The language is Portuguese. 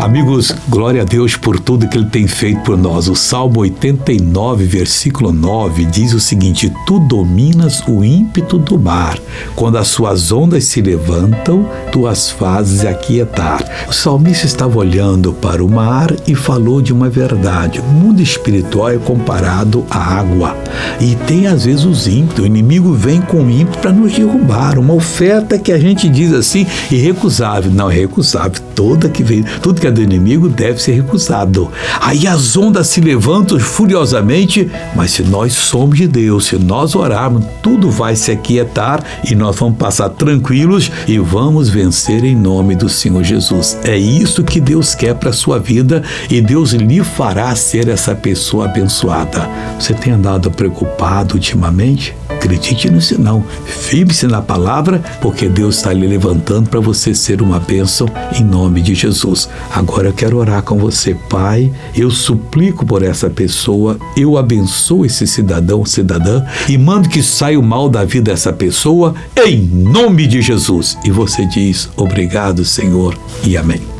Amigos, glória a Deus por tudo que Ele tem feito por nós. O Salmo 89, versículo 9 diz o seguinte: Tu dominas o ímpeto do mar. Quando as suas ondas se levantam, tu as fazes aquietar. O salmista estava olhando para o mar e falou de uma verdade. O mundo espiritual é comparado à água. E tem às vezes os ímpetos. O inimigo vem com ímpeto para nos derrubar. Uma oferta que a gente diz assim, irrecusável. Não, é recusável. Toda que vem, tudo que do inimigo deve ser recusado. Aí as ondas se levantam furiosamente, mas se nós somos de Deus, se nós orarmos, tudo vai se aquietar e nós vamos passar tranquilos e vamos vencer em nome do Senhor Jesus. É isso que Deus quer para a sua vida e Deus lhe fará ser essa pessoa abençoada. Você tem andado preocupado ultimamente? Acredite no sinal, firme-se na palavra, porque Deus está lhe levantando para você ser uma bênção em nome de Jesus. Agora eu quero orar com você, Pai. Eu suplico por essa pessoa, eu abençoo esse cidadão, cidadã, e mando que saia o mal da vida dessa pessoa, em nome de Jesus. E você diz: Obrigado, Senhor, e amém.